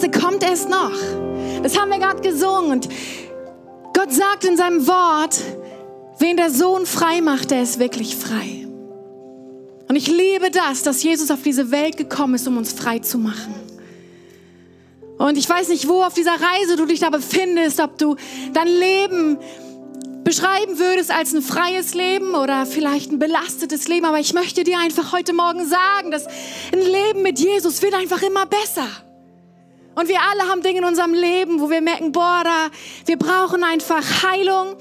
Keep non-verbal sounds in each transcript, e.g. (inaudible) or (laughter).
Beste kommt erst noch. Das haben wir gerade gesungen und Gott sagt in seinem Wort, wen der Sohn frei macht, der ist wirklich frei. Und ich liebe das, dass Jesus auf diese Welt gekommen ist, um uns frei zu machen. Und ich weiß nicht, wo auf dieser Reise du dich da befindest, ob du dein Leben beschreiben würdest als ein freies Leben oder vielleicht ein belastetes Leben. Aber ich möchte dir einfach heute Morgen sagen, dass ein Leben mit Jesus wird einfach immer besser. Und wir alle haben Dinge in unserem Leben, wo wir merken, boah, da, wir brauchen einfach Heilung.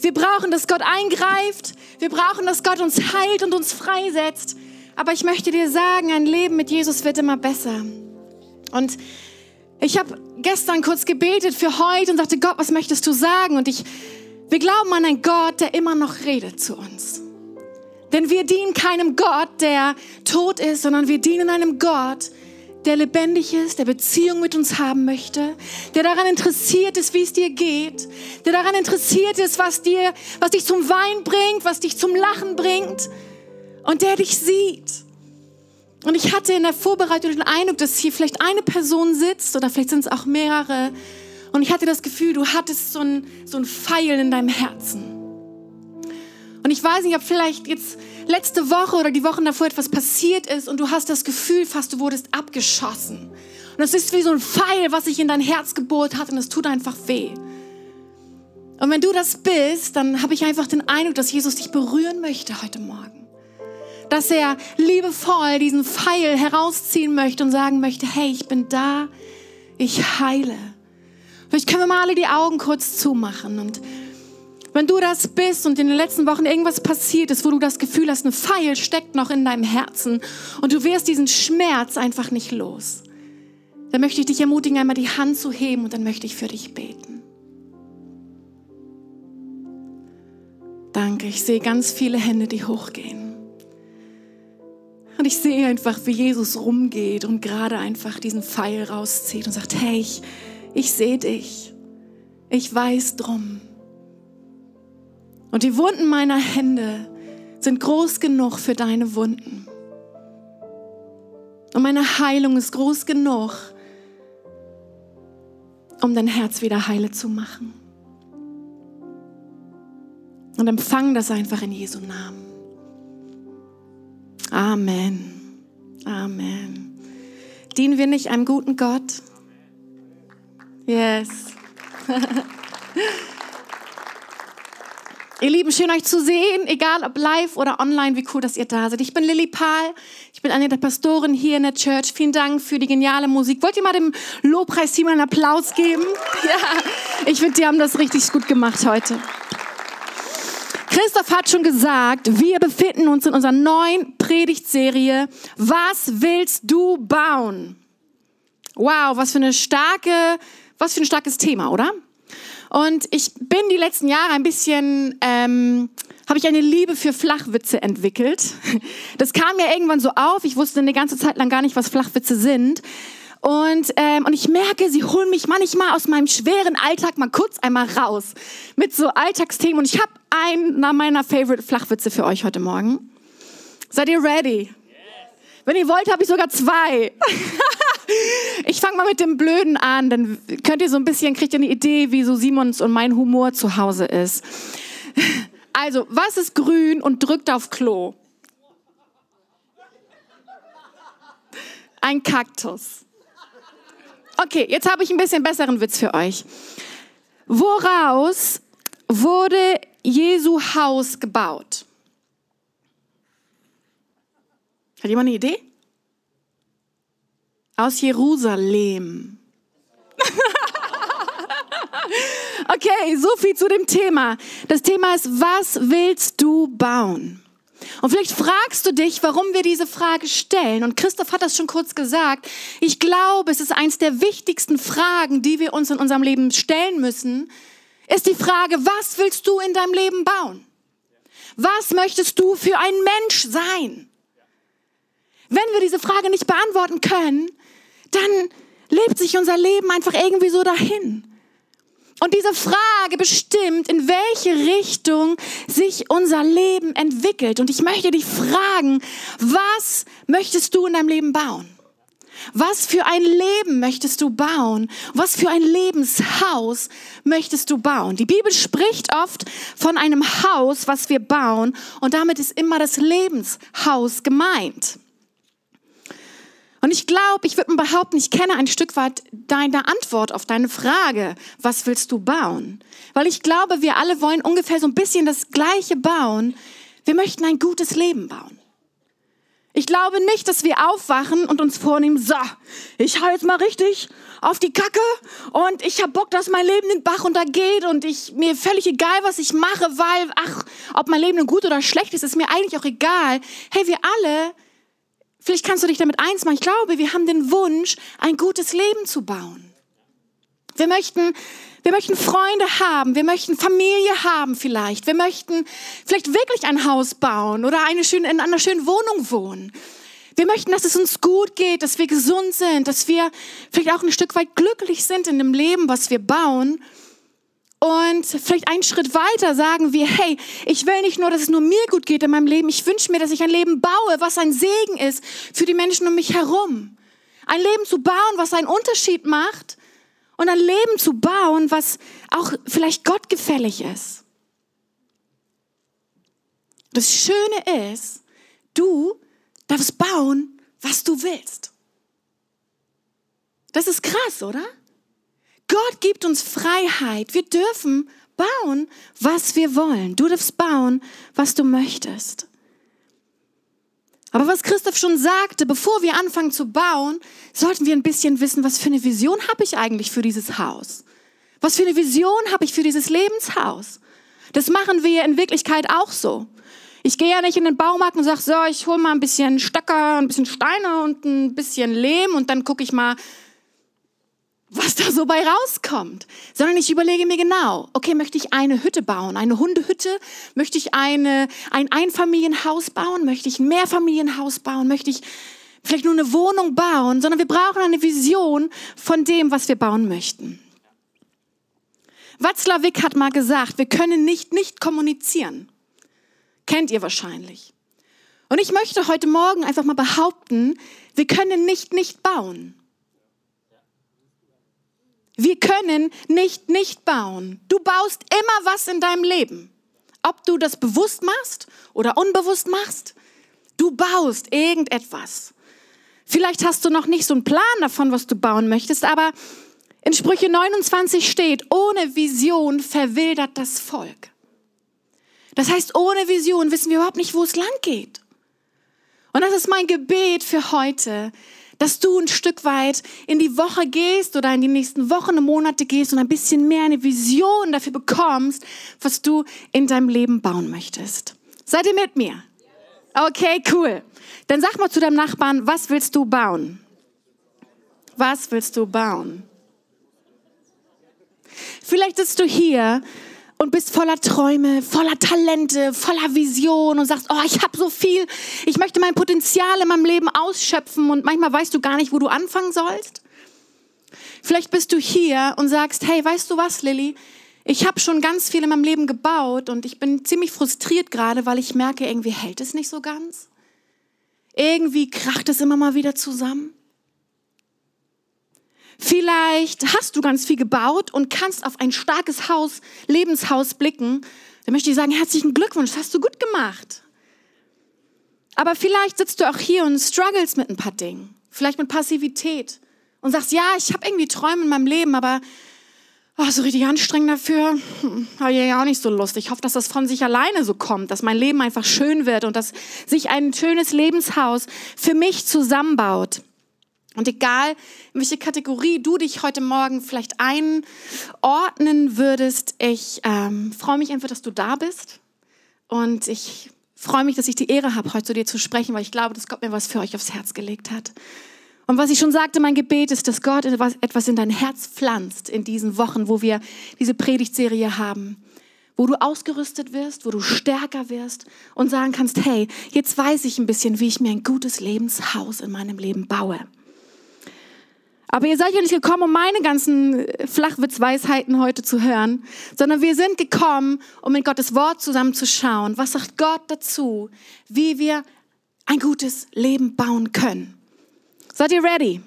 Wir brauchen, dass Gott eingreift. Wir brauchen, dass Gott uns heilt und uns freisetzt. Aber ich möchte dir sagen, ein Leben mit Jesus wird immer besser. Und ich habe gestern kurz gebetet für heute und sagte, Gott, was möchtest du sagen? Und ich, wir glauben an einen Gott, der immer noch redet zu uns. Denn wir dienen keinem Gott, der tot ist, sondern wir dienen einem Gott, der lebendig ist, der Beziehung mit uns haben möchte, der daran interessiert ist, wie es dir geht, der daran interessiert ist, was dir, was dich zum Wein bringt, was dich zum Lachen bringt und der dich sieht. Und ich hatte in der Vorbereitung den Eindruck, dass hier vielleicht eine Person sitzt oder vielleicht sind es auch mehrere. Und ich hatte das Gefühl, du hattest so ein, so ein Pfeil in deinem Herzen. Und ich weiß nicht, ob vielleicht jetzt letzte Woche oder die Wochen davor etwas passiert ist und du hast das Gefühl, fast du wurdest abgeschossen. Und es ist wie so ein Pfeil, was sich in dein Herz gebohrt hat und es tut einfach weh. Und wenn du das bist, dann habe ich einfach den Eindruck, dass Jesus dich berühren möchte heute Morgen. Dass er liebevoll diesen Pfeil herausziehen möchte und sagen möchte, hey, ich bin da, ich heile. Vielleicht können wir mal alle die Augen kurz zumachen und wenn du das bist und in den letzten Wochen irgendwas passiert ist, wo du das Gefühl hast, ein Pfeil steckt noch in deinem Herzen und du wirst diesen Schmerz einfach nicht los, dann möchte ich dich ermutigen, einmal die Hand zu heben und dann möchte ich für dich beten. Danke, ich sehe ganz viele Hände, die hochgehen. Und ich sehe einfach, wie Jesus rumgeht und gerade einfach diesen Pfeil rauszieht und sagt, hey, ich, ich sehe dich. Ich weiß drum. Und die Wunden meiner Hände sind groß genug für deine Wunden. Und meine Heilung ist groß genug, um dein Herz wieder heile zu machen. Und empfang das einfach in Jesu Namen. Amen. Amen. Dienen wir nicht einem guten Gott? Yes. (laughs) Ihr Lieben, schön euch zu sehen, egal ob live oder online, wie cool, dass ihr da seid. Ich bin Lilly Pahl, ich bin eine der Pastoren hier in der Church. Vielen Dank für die geniale Musik. Wollt ihr mal dem Lobpreisteam einen Applaus geben? Ja, (laughs) ich finde, die haben das richtig gut gemacht heute. Christoph hat schon gesagt, wir befinden uns in unserer neuen Predigtserie. Was willst du bauen? Wow, was für eine starke, was für ein starkes Thema, oder? Und ich bin die letzten Jahre ein bisschen, ähm, habe ich eine Liebe für Flachwitze entwickelt. (laughs) Das kam mir irgendwann so auf. Ich wusste eine ganze Zeit lang gar nicht, was Flachwitze sind. Und, ähm, und ich merke, sie holen mich manchmal aus meinem schweren Alltag mal kurz einmal raus mit so Alltagsthemen. Und ich habe einen meiner Favorite Flachwitze für euch heute Morgen. Seid ihr ready? Wenn ihr wollt, habe ich sogar zwei. (laughs) ich fange mal mit dem Blöden an, dann könnt ihr so ein bisschen, kriegt ihr eine Idee, wie so Simons und mein Humor zu Hause ist. (laughs) Also, was ist grün und drückt auf Klo? Ein Kaktus. Okay, jetzt habe ich ein bisschen besseren Witz für euch. Woraus wurde Jesu Haus gebaut? Hat jemand eine Idee? Aus Jerusalem. (laughs) okay, so viel zu dem Thema. Das Thema ist, was willst du bauen? Und vielleicht fragst du dich, warum wir diese Frage stellen. Und Christoph hat das schon kurz gesagt. Ich glaube, es ist eins der wichtigsten Fragen, die wir uns in unserem Leben stellen müssen, ist die Frage, was willst du in deinem Leben bauen? Was möchtest du für ein Mensch sein? Wenn wir diese Frage nicht beantworten können, dann lebt sich unser Leben einfach irgendwie so dahin. Und diese Frage bestimmt, in welche Richtung sich unser Leben entwickelt. Und ich möchte dich fragen, was möchtest du in deinem Leben bauen? Was für ein Leben möchtest du bauen? Was für ein Lebenshaus möchtest du bauen? Die Bibel spricht oft von einem Haus, was wir bauen, und damit ist immer das Lebenshaus gemeint. Und ich glaube, ich würde mal behaupten, ich kenne ein Stück weit deine Antwort auf deine Frage, was willst du bauen? Weil ich glaube, wir alle wollen ungefähr so ein bisschen das Gleiche bauen. Wir möchten ein gutes Leben bauen. Ich glaube nicht, dass wir aufwachen und uns vornehmen, so, ich hau jetzt mal richtig auf die Kacke und ich hab Bock, dass mein Leben den Bach runtergeht und ich, mir völlig egal, was ich mache, weil, ach, ob mein Leben nun gut oder schlecht ist, ist mir eigentlich auch egal. Hey, wir alle, vielleicht kannst du dich damit eins machen, ich glaube, wir haben den Wunsch, ein gutes Leben zu bauen. Wir möchten wir möchten Freunde haben, wir möchten Familie haben vielleicht, wir möchten vielleicht wirklich ein Haus bauen oder eine schöne, in einer schönen Wohnung wohnen. Wir möchten, dass es uns gut geht, dass wir gesund sind, dass wir vielleicht auch ein Stück weit glücklich sind in dem Leben, was wir bauen. Und vielleicht einen Schritt weiter sagen wir, hey, ich will nicht nur, dass es nur mir gut geht in meinem Leben, ich wünsche mir, dass ich ein Leben baue, was ein Segen ist für die Menschen um mich herum. Ein Leben zu bauen, was einen Unterschied macht und ein Leben zu bauen, was auch vielleicht Gott gefällig ist. Das Schöne ist, du darfst bauen, was du willst. Das ist krass, oder? Gott gibt uns Freiheit. Wir dürfen bauen, was wir wollen. Du darfst bauen, was du möchtest. Aber was Christoph schon sagte, bevor wir anfangen zu bauen, sollten wir ein bisschen wissen, was für eine Vision habe ich eigentlich für dieses Haus? Was für eine Vision habe ich für dieses Lebenshaus? Das machen wir in Wirklichkeit auch so. Ich gehe ja nicht in den Baumarkt und sage, so, ich hole mal ein bisschen Stöcker, ein bisschen Steine und ein bisschen Lehm und dann gucke ich mal, was da so bei rauskommt, sondern ich überlege mir genau, okay, möchte ich eine Hütte bauen, eine Hundehütte, möchte ich eine, ein Einfamilienhaus bauen, möchte ich ein Mehrfamilienhaus bauen, möchte ich vielleicht nur eine Wohnung bauen, sondern wir brauchen eine Vision von dem, was wir bauen möchten. Watzlawick hat mal gesagt, wir können nicht nicht kommunizieren. Kennt ihr wahrscheinlich. Und ich möchte heute Morgen einfach mal behaupten, wir können nicht nicht bauen. Wir können nicht nicht bauen. Du baust immer was in deinem Leben. Ob du das bewusst machst oder unbewusst machst, du baust irgendetwas. Vielleicht hast du noch nicht so einen Plan davon, was du bauen möchtest, aber in Sprüche 29 steht, ohne Vision verwildert das Volk. Das heißt, ohne Vision wissen wir überhaupt nicht, wo es lang geht. Und das ist mein Gebet für heute, dass du ein Stück weit in die Woche gehst oder in die nächsten Wochen und Monate gehst und ein bisschen mehr eine Vision dafür bekommst, was du in deinem Leben bauen möchtest. Seid ihr mit mir? Okay, cool. Dann sag mal zu deinem Nachbarn, was willst du bauen? Was willst du bauen? Vielleicht sitzt du hier und bist voller Träume, voller Talente, voller Vision und sagst, oh, ich habe so viel, ich möchte mein Potenzial in meinem Leben ausschöpfen und manchmal weißt du gar nicht, wo du anfangen sollst. Vielleicht bist du hier und sagst, hey, weißt du was, Lilly? Ich habe schon ganz viel in meinem Leben gebaut und ich bin ziemlich frustriert gerade, weil ich merke, irgendwie hält es nicht so ganz. Irgendwie kracht es immer mal wieder zusammen. Vielleicht hast du ganz viel gebaut und kannst auf ein starkes Haus, Lebenshaus blicken. Dann möchte ich sagen, herzlichen Glückwunsch, das hast du gut gemacht. Aber vielleicht sitzt du auch hier und struggles mit ein paar Dingen. Vielleicht mit Passivität. Und sagst, ja, ich habe irgendwie Träume in meinem Leben, aber oh, so richtig anstrengend dafür, hm, habe ich ja auch nicht so Lust. Ich hoffe, dass das von sich alleine so kommt, dass mein Leben einfach schön wird und dass sich ein schönes Lebenshaus für mich zusammenbaut. Und egal, in welche Kategorie du dich heute Morgen vielleicht einordnen würdest, ich ähm, freue mich einfach, dass du da bist. Und ich freue mich, dass ich die Ehre habe, heute zu dir zu sprechen, weil ich glaube, dass Gott mir was für euch aufs Herz gelegt hat. Und was ich schon sagte, mein Gebet ist, dass Gott etwas in dein Herz pflanzt in diesen Wochen, wo wir diese Predigtserie haben. Wo du ausgerüstet wirst, wo du stärker wirst und sagen kannst, hey, jetzt weiß ich ein bisschen, wie ich mir ein gutes Lebenshaus in meinem Leben baue. Aber ihr seid ja nicht gekommen, um meine ganzen Flachwitzweisheiten heute zu hören, sondern wir sind gekommen, um in Gottes Wort zusammenzuschauen. Was sagt Gott dazu, wie wir ein gutes Leben bauen können? Seid ihr ready?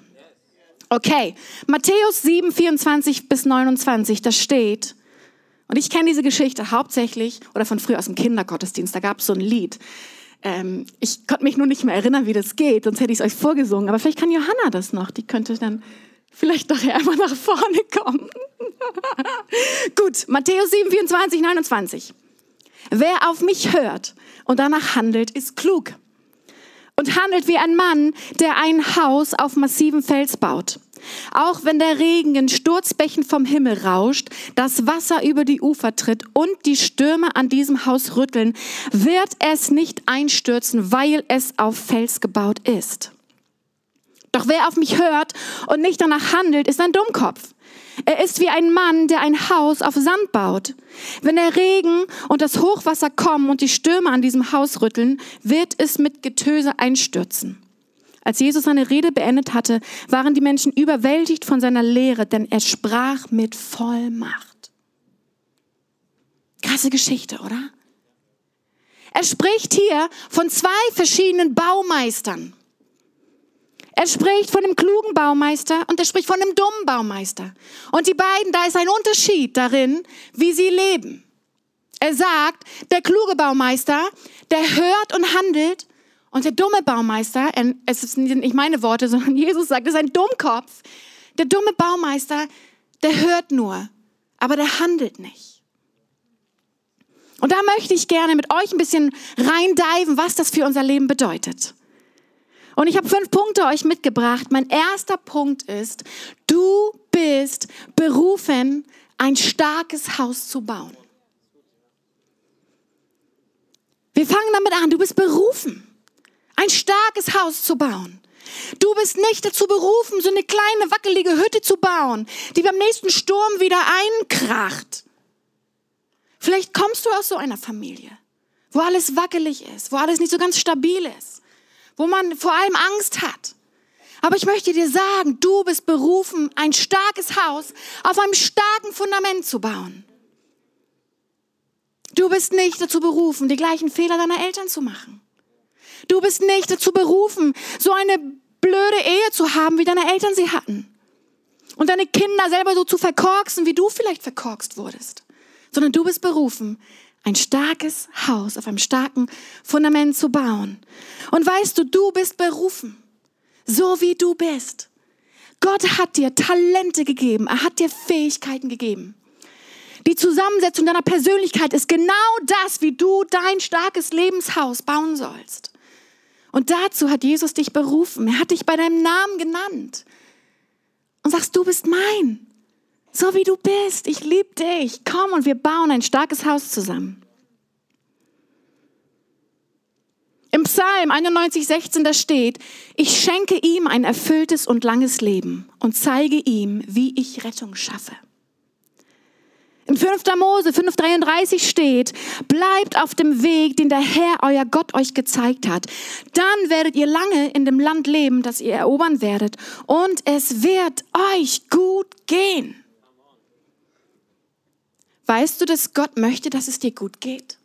Okay, Matthäus 7, 24 bis 29, da steht, und ich kenne diese Geschichte hauptsächlich oder von früher aus dem Kindergottesdienst, da gab es so ein Lied. Ähm, ich konnte mich nur nicht mehr erinnern, wie das geht, sonst hätte ich es euch vorgesungen. Aber vielleicht kann Johanna das noch, die könnte dann vielleicht nachher einmal nach vorne kommen. (laughs) Gut, Matthäus 7, 24, 29. Wer auf mich hört und danach handelt, ist klug und handelt wie ein Mann, der ein Haus auf massivem Fels baut. Auch wenn der Regen in Sturzbächen vom Himmel rauscht, das Wasser über die Ufer tritt und die Stürme an diesem Haus rütteln, wird es nicht einstürzen, weil es auf Fels gebaut ist. Doch wer auf mich hört und nicht danach handelt, ist ein Dummkopf. Er ist wie ein Mann, der ein Haus auf Sand baut. Wenn der Regen und das Hochwasser kommen und die Stürme an diesem Haus rütteln, wird es mit Getöse einstürzen. Als Jesus seine Rede beendet hatte, waren die Menschen überwältigt von seiner Lehre, denn er sprach mit Vollmacht. Krasse Geschichte, oder? Er spricht hier von zwei verschiedenen Baumeistern. Er spricht von einem klugen Baumeister und er spricht von einem dummen Baumeister. Und die beiden, da ist ein Unterschied darin, wie sie leben. Er sagt, der kluge Baumeister, der hört und handelt und der dumme Baumeister, es sind nicht meine Worte, (laughs) sondern Jesus sagt, es ist ein Dummkopf. Der dumme Baumeister, der hört nur, aber der handelt nicht. Und da möchte ich gerne mit euch ein bisschen reindiven, was das für unser Leben bedeutet. Und ich habe fünf Punkte euch mitgebracht. Mein erster Punkt ist, du bist berufen, ein starkes Haus zu bauen. Wir fangen damit an, du bist berufen, ein starkes Haus zu bauen. Du bist nicht dazu berufen, so eine kleine wackelige Hütte zu bauen, die beim nächsten Sturm wieder einkracht. Vielleicht kommst du aus so einer Familie, wo alles wackelig ist, wo alles nicht so ganz stabil ist wo man vor allem Angst hat. Aber ich möchte dir sagen, du bist berufen, ein starkes Haus auf einem starken Fundament zu bauen. Du bist nicht dazu berufen, die gleichen Fehler deiner Eltern zu machen. Du bist nicht dazu berufen, so eine blöde Ehe zu haben, wie deine Eltern sie hatten. Und deine Kinder selber so zu verkorksen, wie du vielleicht verkorkst wurdest. Sondern du bist berufen, ein starkes Haus auf einem starken Fundament zu bauen. Und weißt du, du bist berufen, so wie du bist. Gott hat dir Talente gegeben, er hat dir Fähigkeiten gegeben. Die Zusammensetzung deiner Persönlichkeit ist genau das, wie du dein starkes Lebenshaus bauen sollst. Und dazu hat Jesus dich berufen. Er hat dich bei deinem Namen genannt. Und sagst, du bist mein. So wie du bist. Ich liebe dich. Komm und wir bauen ein starkes Haus zusammen. Im Psalm 91, 16, da steht, ich schenke ihm ein erfülltes und langes Leben und zeige ihm, wie ich Rettung schaffe. In 5. Mose 5,33 steht, bleibt auf dem Weg, den der Herr, euer Gott, euch gezeigt hat. Dann werdet ihr lange in dem Land leben, das ihr erobern werdet. Und es wird euch gut gehen. Weißt du, dass Gott möchte, dass es dir gut geht?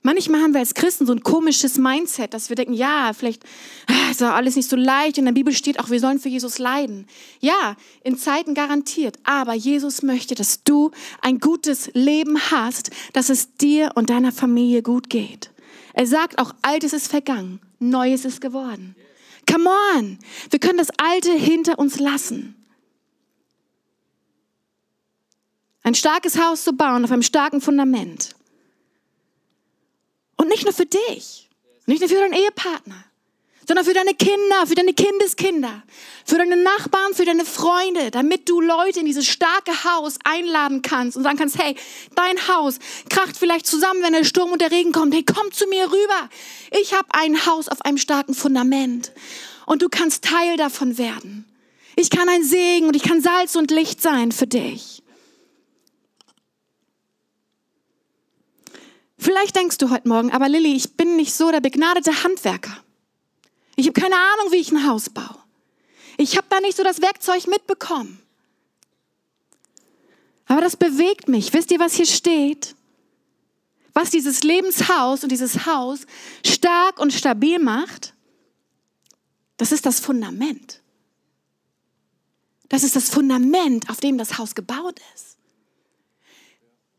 Manchmal haben wir als Christen so ein komisches Mindset, dass wir denken, ja, vielleicht ah, ist doch alles nicht so leicht. In der Bibel steht auch, wir sollen für Jesus leiden. Ja, in Zeiten garantiert. Aber Jesus möchte, dass du ein gutes Leben hast, dass es dir und deiner Familie gut geht. Er sagt auch, Altes ist vergangen, Neues ist geworden. Come on, wir können das Alte hinter uns lassen. Ein starkes Haus zu bauen auf einem starken Fundament. Und nicht nur für dich, nicht nur für deinen Ehepartner, sondern für deine Kinder, für deine Kindeskinder, für deine Nachbarn, für deine Freunde, damit du Leute in dieses starke Haus einladen kannst und sagen kannst, hey, dein Haus kracht vielleicht zusammen, wenn der Sturm und der Regen kommt. Hey, komm zu mir rüber. Ich habe ein Haus auf einem starken Fundament und du kannst Teil davon werden. Ich kann ein Segen und ich kann Salz und Licht sein für dich. Vielleicht denkst du heute Morgen, aber Lilly, ich bin nicht so der begnadete Handwerker. Ich habe keine Ahnung, wie ich ein Haus baue. Ich habe da nicht so das Werkzeug mitbekommen. Aber das bewegt mich. Wisst ihr, was hier steht? Was dieses Lebenshaus und dieses Haus stark und stabil macht? Das ist das Fundament. Das ist das Fundament, auf dem das Haus gebaut ist.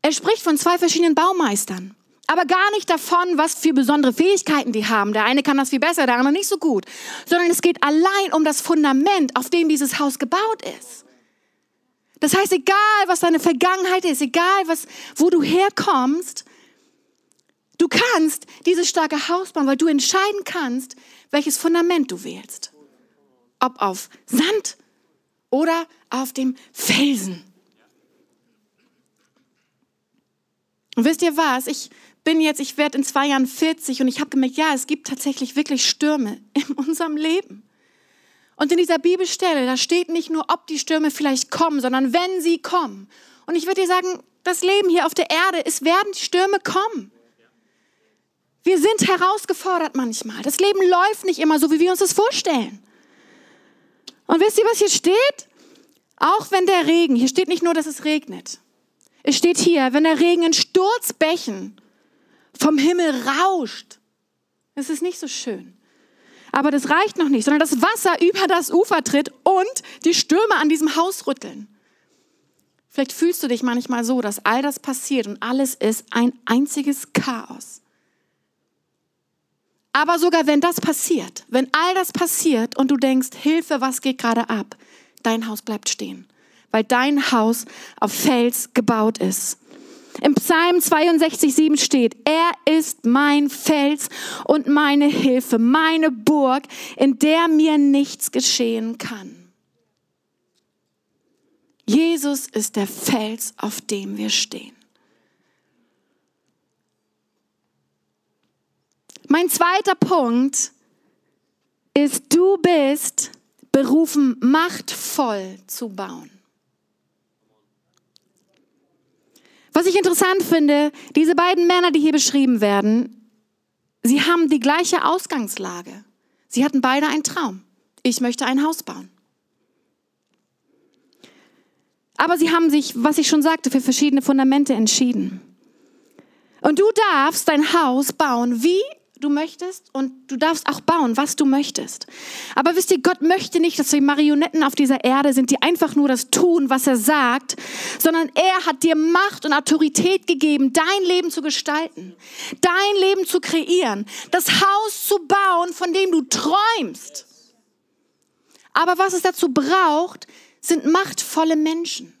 Er spricht von zwei verschiedenen Baumeistern, aber gar nicht davon, was für besondere Fähigkeiten die haben. Der eine kann das viel besser, der andere nicht so gut, sondern es geht allein um das Fundament, auf dem dieses Haus gebaut ist. Das heißt, egal was deine Vergangenheit ist, egal was, wo du herkommst, du kannst dieses starke Haus bauen, weil du entscheiden kannst, welches Fundament du wählst. Ob auf Sand oder auf dem Felsen. Und wisst ihr was? Ich bin jetzt, ich werde in zwei Jahren 40 und ich habe gemerkt, ja, es gibt tatsächlich wirklich Stürme (laughs) in unserem Leben. Und in dieser Bibelstelle, da steht nicht nur, ob die Stürme vielleicht kommen, sondern wenn sie kommen. Und ich würde dir sagen, das Leben hier auf der Erde, es werden Stürme kommen. Wir sind herausgefordert manchmal. Das Leben läuft nicht immer so, wie wir uns das vorstellen. Und wisst ihr, was hier steht? Auch wenn der Regen, hier steht nicht nur, dass es regnet. Es steht hier, wenn der Regen in Sturzbächen vom Himmel rauscht. Es ist nicht so schön. Aber das reicht noch nicht, sondern das Wasser über das Ufer tritt und die Stürme an diesem Haus rütteln. Vielleicht fühlst du dich manchmal so, dass all das passiert und alles ist ein einziges Chaos. Aber sogar wenn das passiert, wenn all das passiert und du denkst, Hilfe, was geht gerade ab, dein Haus bleibt stehen, weil dein Haus auf Fels gebaut ist. Im Psalm 62, 7 steht, er ist mein Fels und meine Hilfe, meine Burg, in der mir nichts geschehen kann. Jesus ist der Fels, auf dem wir stehen. Mein zweiter Punkt ist, du bist berufen, machtvoll zu bauen. Was ich interessant finde, diese beiden Männer, die hier beschrieben werden, sie haben die gleiche Ausgangslage. Sie hatten beide einen Traum. Ich möchte ein Haus bauen. Aber sie haben sich, was ich schon sagte, für verschiedene Fundamente entschieden. Und du darfst dein Haus bauen, wie du möchtest und du darfst auch bauen, was du möchtest. Aber wisst ihr, Gott möchte nicht, dass wir Marionetten auf dieser Erde sind, die einfach nur das tun, was er sagt, sondern er hat dir Macht und Autorität gegeben, dein Leben zu gestalten, dein Leben zu kreieren, das Haus zu bauen, von dem du träumst. Aber was es dazu braucht, sind machtvolle Menschen.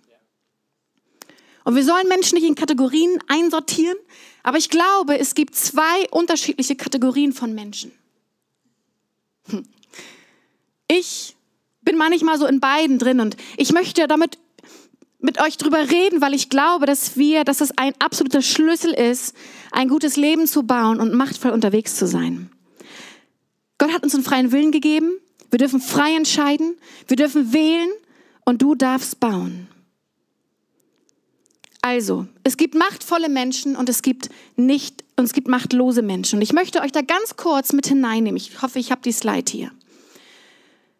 Und wir sollen Menschen nicht in Kategorien einsortieren, aber ich glaube, es gibt zwei unterschiedliche Kategorien von Menschen. Hm. Ich bin manchmal so in beiden drin und ich möchte damit mit euch drüber reden, weil ich glaube, dass wir, dass das ein absoluter Schlüssel ist, ein gutes Leben zu bauen und machtvoll unterwegs zu sein. Gott hat uns einen freien Willen gegeben. Wir dürfen frei entscheiden. Wir dürfen wählen und du darfst bauen. Also, es gibt machtvolle Menschen und es gibt nicht und es gibt machtlose Menschen. Und ich möchte euch da ganz kurz mit hineinnehmen. Ich hoffe, ich habe die Slide hier.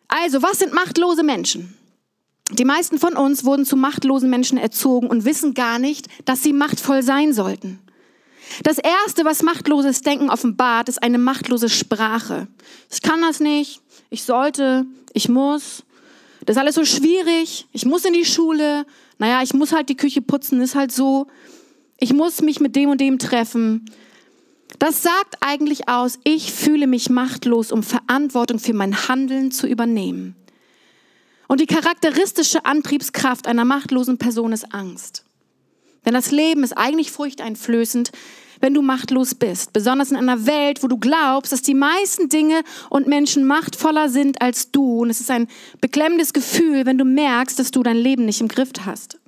Also, was sind machtlose Menschen? Die meisten von uns wurden zu machtlosen Menschen erzogen und wissen gar nicht, dass sie machtvoll sein sollten. Das erste, was machtloses Denken offenbart, ist eine machtlose Sprache. Ich kann das nicht, ich sollte, ich muss, das ist alles so schwierig, ich muss in die Schule, naja, ich muss halt die Küche putzen, ist halt so, ich muss mich mit dem und dem treffen. Das sagt eigentlich aus, ich fühle mich machtlos, um Verantwortung für mein Handeln zu übernehmen. Und die charakteristische Antriebskraft einer machtlosen Person ist Angst. Denn das Leben ist eigentlich furchteinflößend, wenn du machtlos bist. Besonders in einer Welt, wo du glaubst, dass die meisten Dinge und Menschen machtvoller sind als du. Und es ist ein beklemmendes Gefühl, wenn du merkst, dass du dein Leben nicht im Griff hast.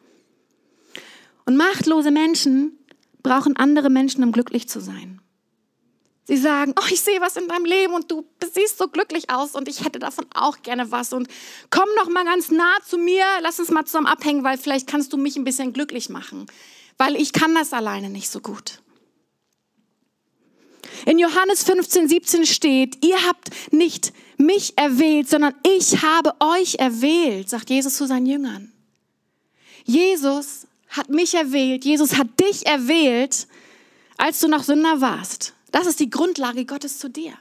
Und machtlose Menschen brauchen andere Menschen, um glücklich zu sein. Sie sagen, oh, ich sehe was in deinem Leben und du siehst so glücklich aus und ich hätte davon auch gerne was und komm noch mal ganz nah zu mir, lass uns mal zusammen abhängen, weil vielleicht kannst du mich ein bisschen glücklich machen, weil ich kann das alleine nicht so gut. In Johannes 15, 17 steht, ihr habt nicht mich erwählt, sondern ich habe euch erwählt, sagt Jesus zu seinen Jüngern. Jesus hat mich erwählt, Jesus hat dich erwählt, als du noch Sünder warst. Das ist die Grundlage Gottes zu dir.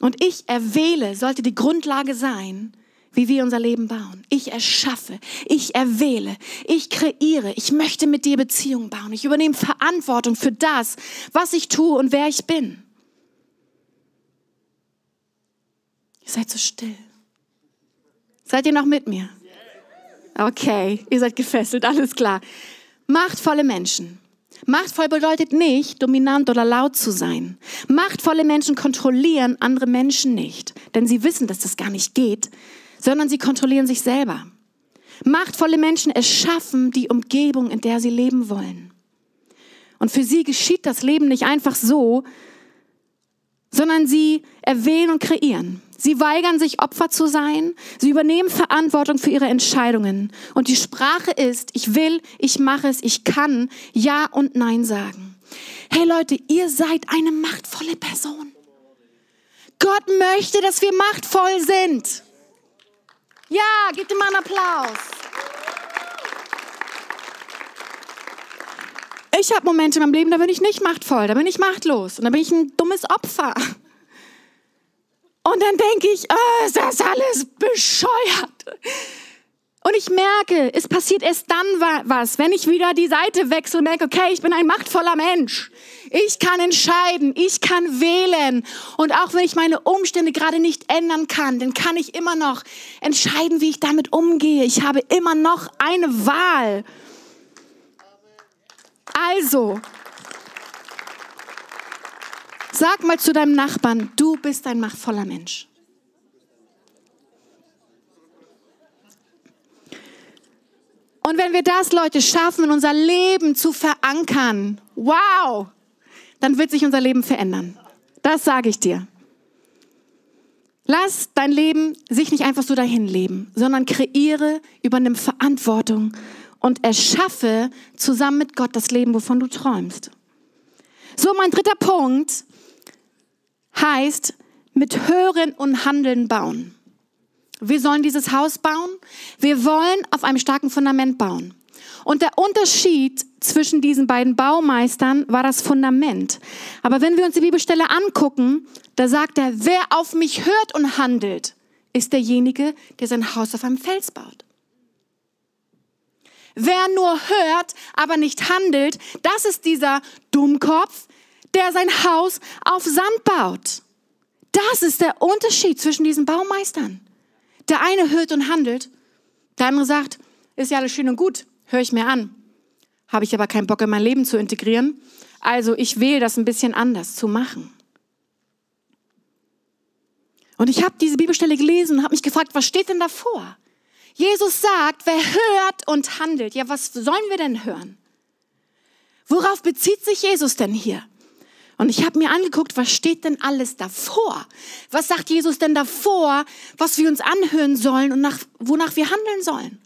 und ich erwähle sollte die Grundlage sein, wie wir unser Leben bauen. Ich erschaffe, ich erwähle, ich kreiere, ich möchte mit dir Beziehungen bauen. Ich übernehme Verantwortung für das, was ich tue und wer ich bin. Ihr seid so still. Seid ihr noch mit mir? Okay, ihr seid gefesselt, alles klar. Machtvolle Menschen. Machtvoll bedeutet nicht, dominant oder laut zu sein. Machtvolle Menschen kontrollieren andere Menschen nicht, denn sie wissen, dass das gar nicht geht, sondern sie kontrollieren sich selber. Machtvolle Menschen erschaffen die Umgebung, in der sie leben wollen. Und für sie geschieht das Leben nicht einfach so, sondern sie erwählen und kreieren. Sie weigern sich, Opfer zu sein. Sie übernehmen Verantwortung für ihre Entscheidungen. Und die Sprache ist, ich will, ich mache es, ich kann Ja und Nein sagen. Hey Leute, ihr seid eine machtvolle Person. Gott möchte, dass wir machtvoll sind. Ja, gebt ihm mal einen Applaus. Ich habe Momente in meinem Leben, da bin ich nicht machtvoll, da bin ich machtlos und da bin ich ein dummes Opfer. Und dann denke ich, oh, ist das alles bescheuert. Und ich merke, es passiert erst dann was, wenn ich wieder die Seite wechsle und merke, okay, ich bin ein machtvoller Mensch. Ich kann entscheiden, ich kann wählen. Und auch wenn ich meine Umstände gerade nicht ändern kann, dann kann ich immer noch entscheiden, wie ich damit umgehe. Ich habe immer noch eine Wahl. Also, Sag mal zu deinem Nachbarn, du bist ein machtvoller Mensch. Und wenn wir das, Leute, schaffen, in unser Leben zu verankern, wow, dann wird sich unser Leben verändern. Das sage ich dir. Lass dein Leben sich nicht einfach so dahin leben, sondern kreiere, übernimm Verantwortung und erschaffe zusammen mit Gott das Leben, wovon du träumst. So, mein dritter Punkt heißt mit Hören und Handeln bauen. Wir sollen dieses Haus bauen. Wir wollen auf einem starken Fundament bauen. Und der Unterschied zwischen diesen beiden Baumeistern war das Fundament. Aber wenn wir uns die Bibelstelle angucken, da sagt er, wer auf mich hört und handelt, ist derjenige, der sein Haus auf einem Fels baut. Wer nur hört, aber nicht handelt, das ist dieser Dummkopf, der sein Haus auf Sand baut. Das ist der Unterschied zwischen diesen Baumeistern. Der eine hört und handelt, der andere sagt, ist ja alles schön und gut, höre ich mir an. Habe ich aber keinen Bock in mein Leben zu integrieren. Also ich wähle das ein bisschen anders zu machen. Und ich habe diese Bibelstelle gelesen und habe mich gefragt, was steht denn davor? Jesus sagt, wer hört und handelt, ja, was sollen wir denn hören? Worauf bezieht sich Jesus denn hier? Und ich habe mir angeguckt, was steht denn alles davor? Was sagt Jesus denn davor, was wir uns anhören sollen und nach, wonach wir handeln sollen?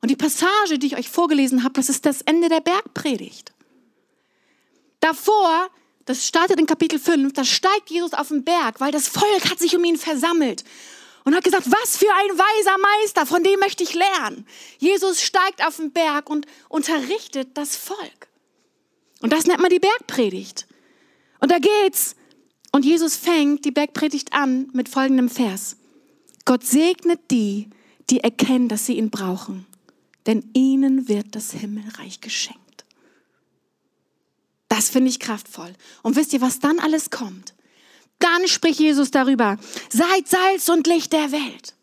Und die Passage, die ich euch vorgelesen habe, das ist das Ende der Bergpredigt. Davor, das startet in Kapitel 5, da steigt Jesus auf den Berg, weil das Volk hat sich um ihn versammelt und hat gesagt, was für ein weiser Meister, von dem möchte ich lernen. Jesus steigt auf den Berg und unterrichtet das Volk. Und das nennt man die Bergpredigt. Und da geht's. Und Jesus fängt die Bergpredigt an mit folgendem Vers. Gott segnet die, die erkennen, dass sie ihn brauchen, denn ihnen wird das Himmelreich geschenkt. Das finde ich kraftvoll. Und wisst ihr, was dann alles kommt? Dann spricht Jesus darüber, seid Salz und Licht der Welt.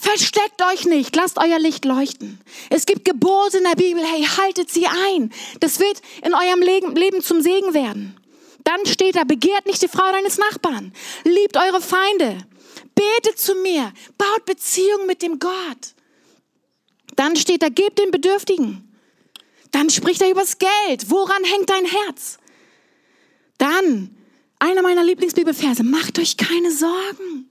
Versteckt euch nicht, lasst euer Licht leuchten. Es gibt Gebote in der Bibel, hey, haltet sie ein. Das wird in eurem Leben zum Segen werden. Dann steht da, begehrt nicht die Frau deines Nachbarn. Liebt eure Feinde. Betet zu mir. Baut Beziehung mit dem Gott. Dann steht da, gebt den Bedürftigen. Dann spricht er übers Geld. Woran hängt dein Herz? Dann, einer meiner Lieblingsbibelverse, macht euch keine Sorgen.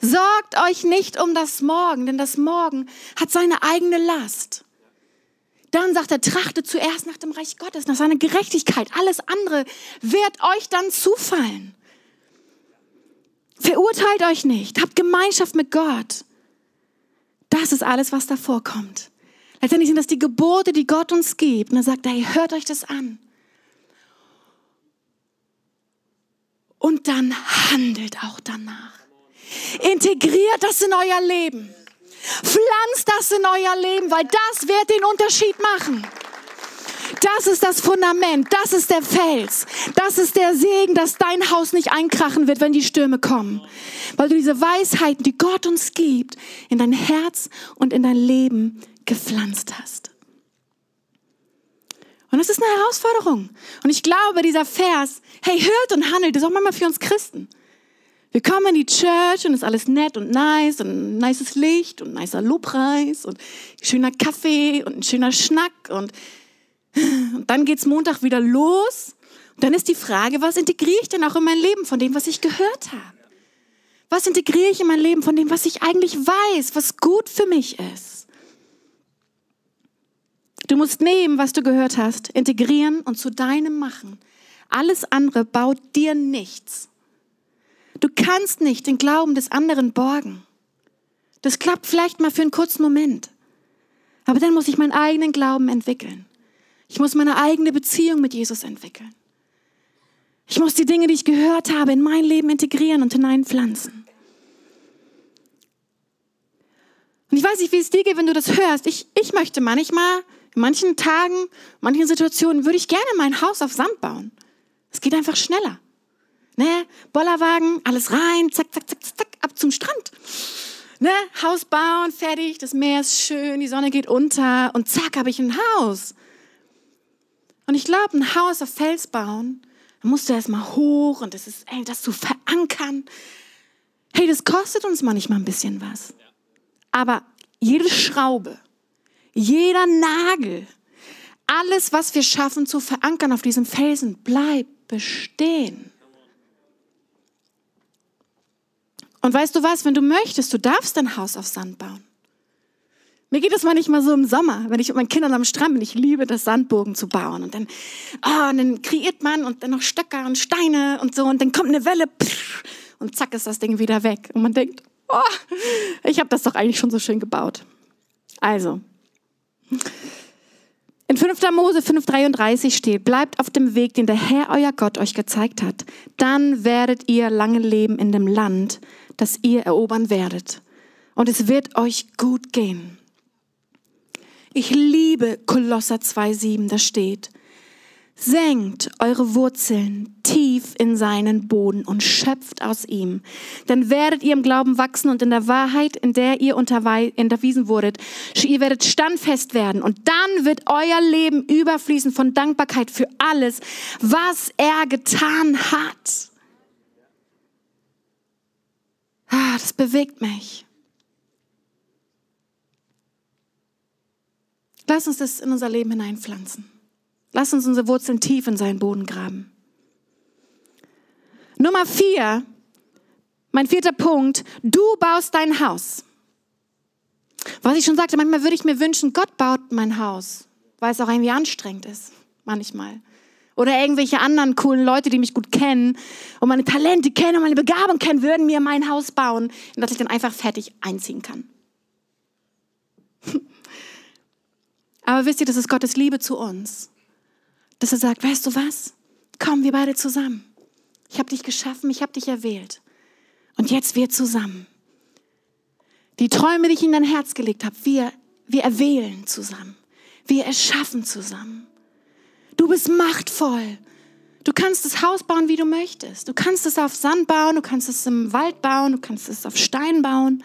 Sorgt euch nicht um das Morgen, denn das Morgen hat seine eigene Last. Dann sagt er, trachtet zuerst nach dem Reich Gottes, nach seiner Gerechtigkeit. Alles andere wird euch dann zufallen. Verurteilt euch nicht. Habt Gemeinschaft mit Gott. Das ist alles, was da vorkommt. Letztendlich sind das die Gebote, die Gott uns gibt. Und er sagt, hey, hört euch das an. und dann handelt auch danach. Integriert das in euer Leben. Pflanzt das in euer Leben, weil das wird den Unterschied machen. Das ist das Fundament, das ist der Fels, das ist der Segen, dass dein Haus nicht einkrachen wird, wenn die Stürme kommen. Weil du diese Weisheiten, die Gott uns gibt, in dein Herz und in dein Leben gepflanzt hast. Und das ist eine Herausforderung. Und ich glaube, dieser Vers, hey, hört und handelt, ist auch manchmal für uns Christen. Wir kommen in die Church und ist alles nett und nice und ein nices Licht und ein nicer Lobpreis und schöner Kaffee und ein schöner Schnack und, und (laughs) dann geht's Montag wieder los. Und dann ist die Frage, was integriere ich denn auch in mein Leben von dem, was ich gehört habe? Was integriere ich in mein Leben von dem, was ich eigentlich weiß, was gut für mich ist? Du musst nehmen, was du gehört hast, integrieren und zu deinem machen. Alles andere baut dir nichts. Du kannst nicht den Glauben des anderen borgen. Das klappt vielleicht mal für einen kurzen Moment. Aber dann muss ich meinen eigenen Glauben entwickeln. Ich muss meine eigene Beziehung mit Jesus entwickeln. Ich muss die Dinge, die ich gehört habe, in mein Leben integrieren und hineinpflanzen. Und ich weiß nicht, wie es dir geht, wenn du das hörst. Ich, ich möchte manchmal, in manchen Tagen, in manchen Situationen, würde ich gerne mein Haus auf Sand bauen. Es geht einfach schneller. Ne? Bollerwagen, alles rein, zack, zack, zack, zack, ab zum Strand. Ne? Haus bauen, fertig, das Meer ist schön, die Sonne geht unter und zack, habe ich ein Haus. Und ich glaube, ein Haus auf Fels bauen, da musst du erstmal hoch und das ist, ey, das zu verankern. Hey, das kostet uns manchmal ein bisschen was. Aber jede Schraube, jeder Nagel, alles, was wir schaffen zu verankern auf diesem Felsen, bleibt bestehen. Und weißt du was, wenn du möchtest, du darfst dein Haus auf Sand bauen. Mir geht es manchmal so im Sommer, wenn ich mit meinen Kindern am Strand bin. Ich liebe das, Sandburgen zu bauen. Und dann, oh, und dann kreiert man und dann noch Stöcker und Steine und so. Und dann kommt eine Welle und zack ist das Ding wieder weg. Und man denkt, oh, ich habe das doch eigentlich schon so schön gebaut. Also, in 5. Mose 5,33 steht, bleibt auf dem Weg, den der Herr, euer Gott, euch gezeigt hat. Dann werdet ihr lange leben in dem Land, das ihr erobern werdet. Und es wird euch gut gehen. Ich liebe Kolosser 2,7, da steht, senkt eure Wurzeln tief in seinen Boden und schöpft aus ihm. Dann werdet ihr im Glauben wachsen und in der Wahrheit, in der ihr unterwiesen wurdet, ihr werdet standfest werden. Und dann wird euer Leben überfließen von Dankbarkeit für alles, was er getan hat. Ah, das bewegt mich. Lass uns das in unser Leben hineinpflanzen. Lass uns unsere Wurzeln tief in seinen Boden graben. Nummer vier, mein vierter Punkt, du baust dein Haus. Was ich schon sagte, manchmal würde ich mir wünschen, Gott baut mein Haus, weil es auch irgendwie anstrengend ist, manchmal. Oder irgendwelche anderen coolen Leute, die mich gut kennen und meine Talente kennen und meine Begabung kennen, würden mir mein Haus bauen, dass ich dann einfach fertig einziehen kann. (laughs) Aber wisst ihr, das ist Gottes Liebe zu uns. Dass er sagt, weißt du was? Komm, wir beide zusammen. Ich habe dich geschaffen, ich habe dich erwählt. Und jetzt wir zusammen. Die Träume, die ich in dein Herz gelegt habe, wir, wir erwählen zusammen. Wir erschaffen zusammen. Du bist machtvoll. Du kannst das Haus bauen, wie du möchtest. Du kannst es auf Sand bauen, du kannst es im Wald bauen, du kannst es auf Stein bauen.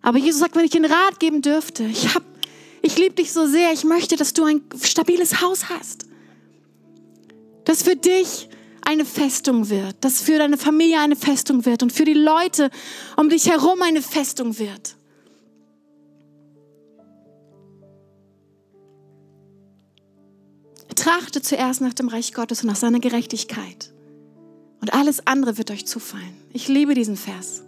Aber Jesus sagt, wenn ich den Rat geben dürfte, ich hab, ich liebe dich so sehr, ich möchte, dass du ein stabiles Haus hast. Das für dich eine Festung wird, das für deine Familie eine Festung wird und für die Leute um dich herum eine Festung wird. Trachte zuerst nach dem Reich Gottes und nach seiner Gerechtigkeit. Und alles andere wird euch zufallen. Ich liebe diesen Vers.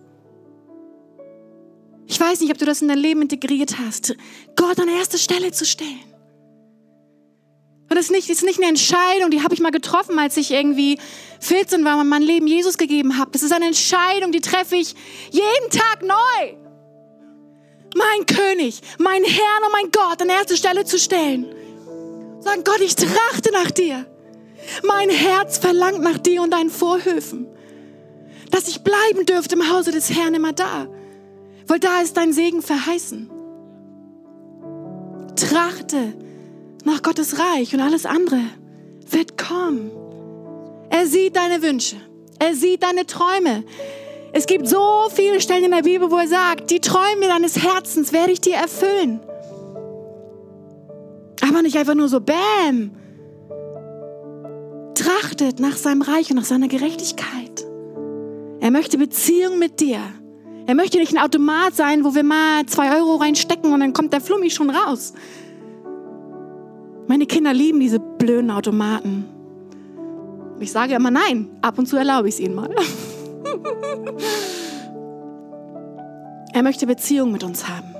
Ich weiß nicht, ob du das in dein Leben integriert hast, Gott an erste Stelle zu stellen. Und das ist nicht, ist nicht eine Entscheidung, die habe ich mal getroffen, als ich irgendwie 14 war und mein Leben Jesus gegeben habe. Das ist eine Entscheidung, die treffe ich jeden Tag neu. Mein König, mein Herr und mein Gott an erste Stelle zu stellen. Sagen, Gott, ich trachte nach dir. Mein Herz verlangt nach dir und deinen Vorhöfen. dass ich bleiben dürfte im Hause des Herrn immer da. Weil da ist dein Segen verheißen. Trachte nach Gottes Reich und alles andere wird kommen. Er sieht deine Wünsche. Er sieht deine Träume. Es gibt so viele Stellen in der Bibel, wo er sagt, die Träume deines Herzens werde ich dir erfüllen. Aber nicht einfach nur so, bäm. Trachtet nach seinem Reich und nach seiner Gerechtigkeit. Er möchte Beziehung mit dir. Er möchte nicht ein Automat sein, wo wir mal zwei Euro reinstecken und dann kommt der Flummi schon raus. Meine Kinder lieben diese blöden Automaten. Ich sage immer nein. Ab und zu erlaube ich es ihnen mal. (laughs) er möchte Beziehung mit uns haben.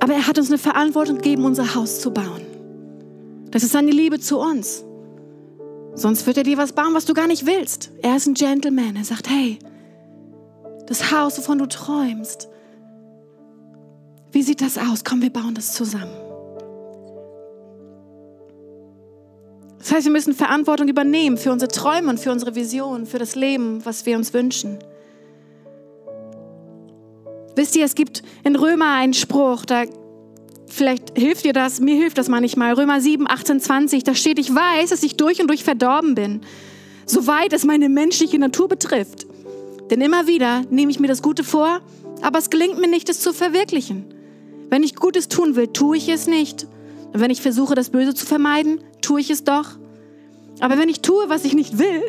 Aber er hat uns eine Verantwortung gegeben, unser Haus zu bauen. Das ist seine Liebe zu uns. Sonst wird er dir was bauen, was du gar nicht willst. Er ist ein Gentleman. Er sagt, hey, das Haus, wovon du träumst, wie sieht das aus? Komm, wir bauen das zusammen. Heißt, wir müssen Verantwortung übernehmen für unsere Träume und für unsere Visionen, für das Leben, was wir uns wünschen. Wisst ihr, es gibt in Römer einen Spruch, da vielleicht hilft dir das, mir hilft das manchmal. Römer 7, 18, 20, da steht, ich weiß, dass ich durch und durch verdorben bin, soweit es meine menschliche Natur betrifft. Denn immer wieder nehme ich mir das Gute vor, aber es gelingt mir nicht, es zu verwirklichen. Wenn ich Gutes tun will, tue ich es nicht. Und wenn ich versuche, das Böse zu vermeiden, tue ich es doch. Aber wenn ich tue, was ich nicht will,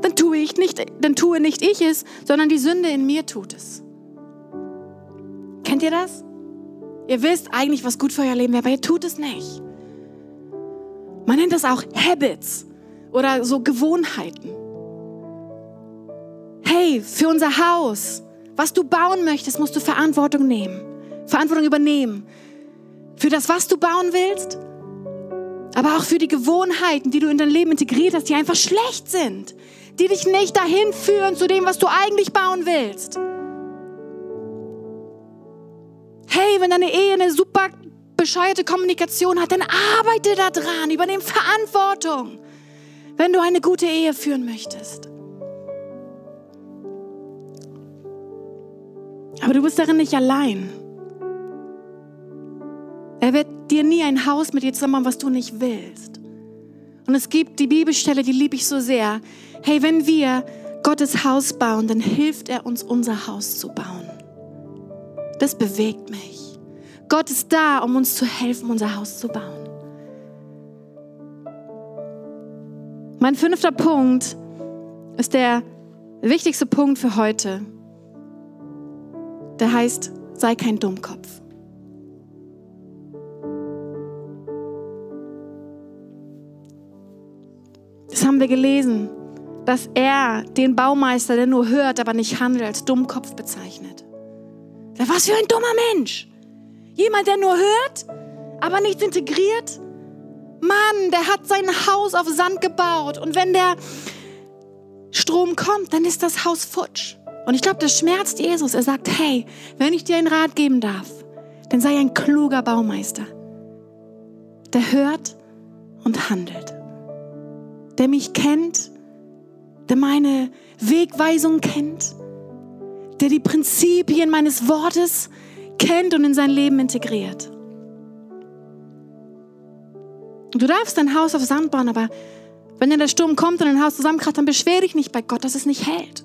dann tue ich nicht, dann tue nicht ich es, sondern die Sünde in mir tut es. Kennt ihr das? Ihr wisst eigentlich, was gut für euer Leben wäre, aber ihr tut es nicht. Man nennt das auch Habits oder so Gewohnheiten. Hey, für unser Haus, was du bauen möchtest, musst du Verantwortung nehmen. Verantwortung übernehmen. Für das, was du bauen willst, aber auch für die Gewohnheiten, die du in dein Leben integriert hast, die einfach schlecht sind, die dich nicht dahin führen zu dem, was du eigentlich bauen willst. Hey, wenn deine Ehe eine super bescheuerte Kommunikation hat, dann arbeite daran, übernimm Verantwortung, wenn du eine gute Ehe führen möchtest. Aber du bist darin nicht allein. Er wird dir nie ein Haus mit dir zusammen, was du nicht willst. Und es gibt die Bibelstelle, die liebe ich so sehr. Hey, wenn wir Gottes Haus bauen, dann hilft er uns, unser Haus zu bauen. Das bewegt mich. Gott ist da, um uns zu helfen, unser Haus zu bauen. Mein fünfter Punkt ist der wichtigste Punkt für heute. Der heißt, sei kein Dummkopf. Haben wir gelesen, dass er den Baumeister, der nur hört, aber nicht handelt, als Dummkopf bezeichnet. Was für ein dummer Mensch. Jemand, der nur hört, aber nichts integriert. Mann, der hat sein Haus auf Sand gebaut und wenn der Strom kommt, dann ist das Haus futsch. Und ich glaube, das schmerzt Jesus. Er sagt, hey, wenn ich dir einen Rat geben darf, dann sei ein kluger Baumeister, der hört und handelt, der mich kennt, der meine Wegweisung kennt, der die Prinzipien meines Wortes kennt und in sein Leben integriert. Du darfst dein Haus auf Sand bauen, aber wenn dann der Sturm kommt und dein Haus zusammenkracht, dann beschwer dich nicht bei Gott, dass es nicht hält.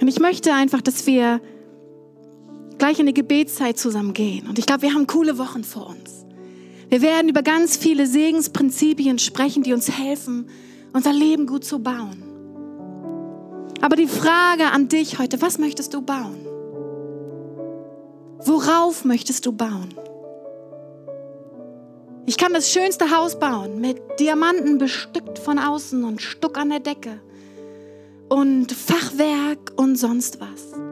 Und ich möchte einfach, dass wir gleich in die Gebetszeit zusammen gehen. Und ich glaube, wir haben coole Wochen vor uns. Wir werden über ganz viele Segensprinzipien sprechen, die uns helfen, unser Leben gut zu bauen. Aber die Frage an dich heute, was möchtest du bauen? Worauf möchtest du bauen? Ich kann das schönste Haus bauen, mit Diamanten bestückt von außen und Stuck an der Decke und Fachwerk und sonst was.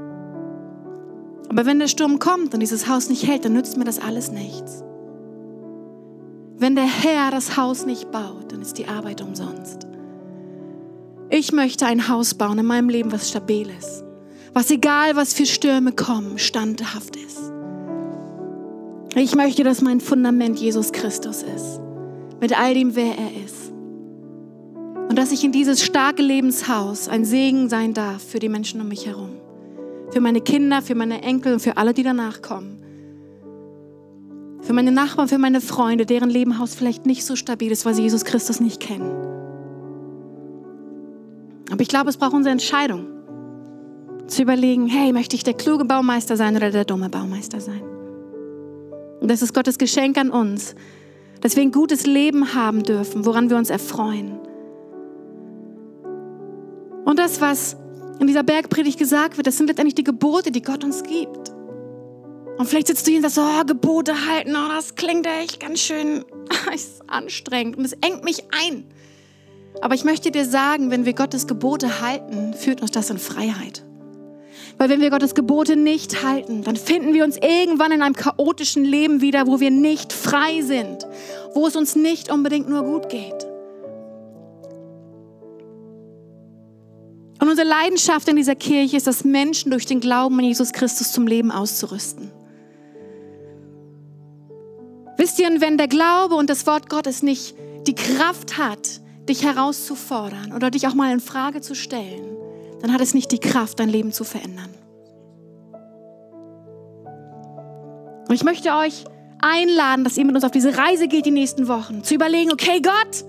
Aber wenn der Sturm kommt und dieses Haus nicht hält, dann nützt mir das alles nichts. Wenn der Herr das Haus nicht baut, dann ist die Arbeit umsonst. Ich möchte ein Haus bauen in meinem Leben, was stabil ist. Was egal, was für Stürme kommen, standhaft ist. Ich möchte, dass mein Fundament Jesus Christus ist. Mit all dem, wer er ist. Und dass ich in dieses starke Lebenshaus ein Segen sein darf für die Menschen um mich herum. Für meine Kinder, für meine Enkel und für alle, die danach kommen. Für meine Nachbarn, für meine Freunde, deren Lebenhaus vielleicht nicht so stabil ist, weil sie Jesus Christus nicht kennen. Aber ich glaube, es braucht unsere Entscheidung, zu überlegen, hey, möchte ich der kluge Baumeister sein oder der dumme Baumeister sein? Und das ist Gottes Geschenk an uns, dass wir ein gutes Leben haben dürfen, woran wir uns erfreuen. Und das, was in dieser Bergpredigt gesagt wird, das sind letztendlich die Gebote, die Gott uns gibt. Und vielleicht sitzt du hier und sagst, oh, Gebote halten, oh, das klingt echt ganz schön (laughs) ist anstrengend und es engt mich ein. Aber ich möchte dir sagen, wenn wir Gottes Gebote halten, führt uns das in Freiheit. Weil wenn wir Gottes Gebote nicht halten, dann finden wir uns irgendwann in einem chaotischen Leben wieder, wo wir nicht frei sind, wo es uns nicht unbedingt nur gut geht. Und unsere Leidenschaft in dieser Kirche ist, dass Menschen durch den Glauben an Jesus Christus zum Leben auszurüsten. Wisst ihr, wenn der Glaube und das Wort Gottes nicht die Kraft hat, dich herauszufordern oder dich auch mal in Frage zu stellen, dann hat es nicht die Kraft, dein Leben zu verändern. Und ich möchte euch einladen, dass ihr mit uns auf diese Reise geht die nächsten Wochen, zu überlegen, okay, Gott,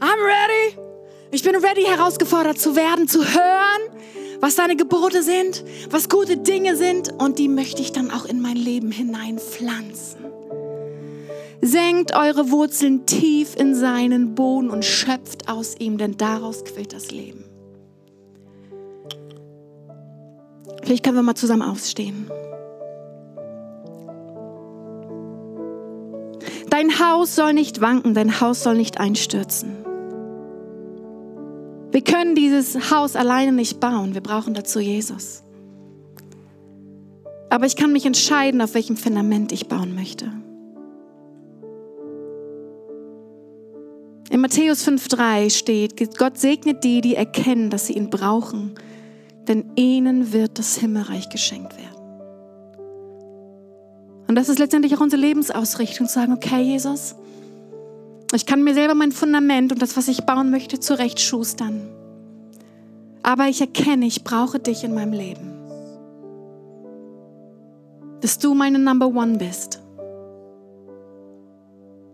I'm ready. Ich bin ready, herausgefordert zu werden, zu hören, was deine Gebote sind, was gute Dinge sind und die möchte ich dann auch in mein Leben hineinpflanzen. Senkt eure Wurzeln tief in seinen Boden und schöpft aus ihm, denn daraus quillt das Leben. Vielleicht können wir mal zusammen aufstehen. Dein Haus soll nicht wanken, dein Haus soll nicht einstürzen. Wir können dieses Haus alleine nicht bauen, wir brauchen dazu Jesus. Aber ich kann mich entscheiden, auf welchem Fundament ich bauen möchte. In Matthäus 5.3 steht, Gott segnet die, die erkennen, dass sie ihn brauchen denn ihnen wird das Himmelreich geschenkt werden. Und das ist letztendlich auch unsere Lebensausrichtung, zu sagen, okay, Jesus, ich kann mir selber mein Fundament und das, was ich bauen möchte, zurechtschustern. Aber ich erkenne, ich brauche dich in meinem Leben. Dass du meine Number One bist.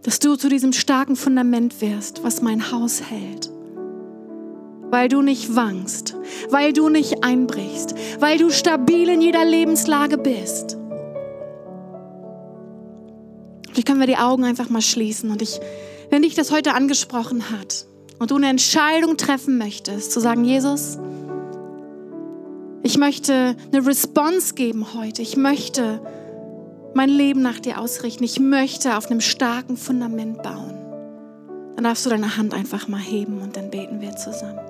Dass du zu diesem starken Fundament wirst, was mein Haus hält weil du nicht wankst, weil du nicht einbrichst, weil du stabil in jeder Lebenslage bist. Vielleicht können wir die Augen einfach mal schließen und ich, wenn dich das heute angesprochen hat und du eine Entscheidung treffen möchtest, zu sagen, Jesus, ich möchte eine Response geben heute. Ich möchte mein Leben nach dir ausrichten. Ich möchte auf einem starken Fundament bauen. Dann darfst du deine Hand einfach mal heben und dann beten wir zusammen.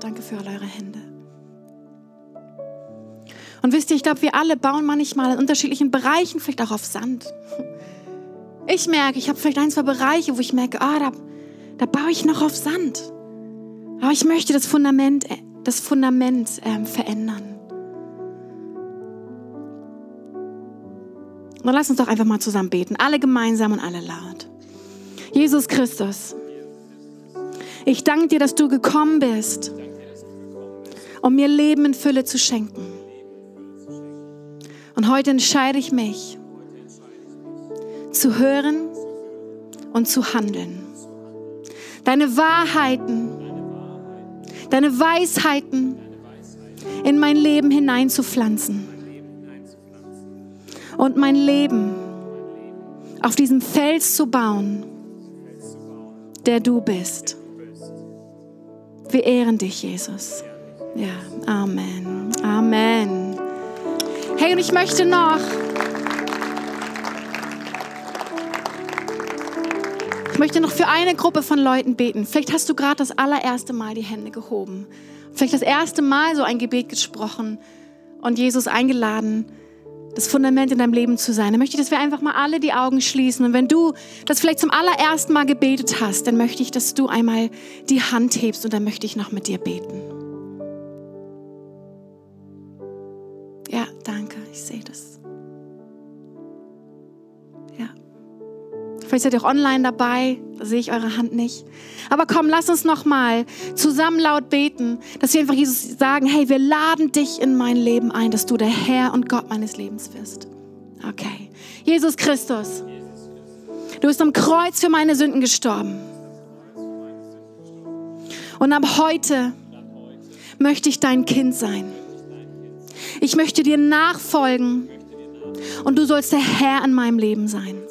danke für all eure Hände. Und wisst ihr, ich glaube, wir alle bauen manchmal in unterschiedlichen Bereichen, vielleicht auch auf Sand. Ich merke, ich habe vielleicht ein, zwei Bereiche, wo ich merke, ah, da, da baue ich noch auf Sand. Aber ich möchte das Fundament, das Fundament äh, verändern. Und lass uns doch einfach mal zusammen beten. Alle gemeinsam und alle laut. Jesus Christus, ich danke dir, dass du gekommen bist um mir Leben in Fülle zu schenken. Und heute entscheide ich mich, zu hören und zu handeln. Deine Wahrheiten, deine Weisheiten in mein Leben hineinzupflanzen. Und mein Leben auf diesem Fels zu bauen, der du bist. Wir ehren dich, Jesus. Ja, Amen. Amen. Hey, und ich möchte noch. Ich möchte noch für eine Gruppe von Leuten beten. Vielleicht hast du gerade das allererste Mal die Hände gehoben. Vielleicht das erste Mal so ein Gebet gesprochen und Jesus eingeladen, das Fundament in deinem Leben zu sein. Dann möchte ich, dass wir einfach mal alle die Augen schließen. Und wenn du das vielleicht zum allerersten Mal gebetet hast, dann möchte ich, dass du einmal die Hand hebst und dann möchte ich noch mit dir beten. Ich sehe das. Ja. Vielleicht seid ihr auch online dabei, da sehe ich eure Hand nicht. Aber komm, lass uns noch mal zusammen laut beten, dass wir einfach Jesus sagen, hey, wir laden dich in mein Leben ein, dass du der Herr und Gott meines Lebens wirst. Okay. Jesus Christus, du bist am Kreuz für meine Sünden gestorben. Und ab heute möchte ich dein Kind sein. Ich möchte dir nachfolgen und du sollst der Herr in meinem Leben sein.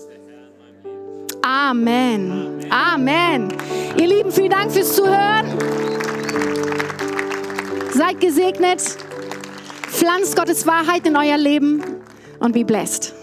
Amen. Amen. Ihr Lieben, vielen Dank fürs Zuhören. Seid gesegnet. Pflanzt Gottes Wahrheit in euer Leben und be blessed.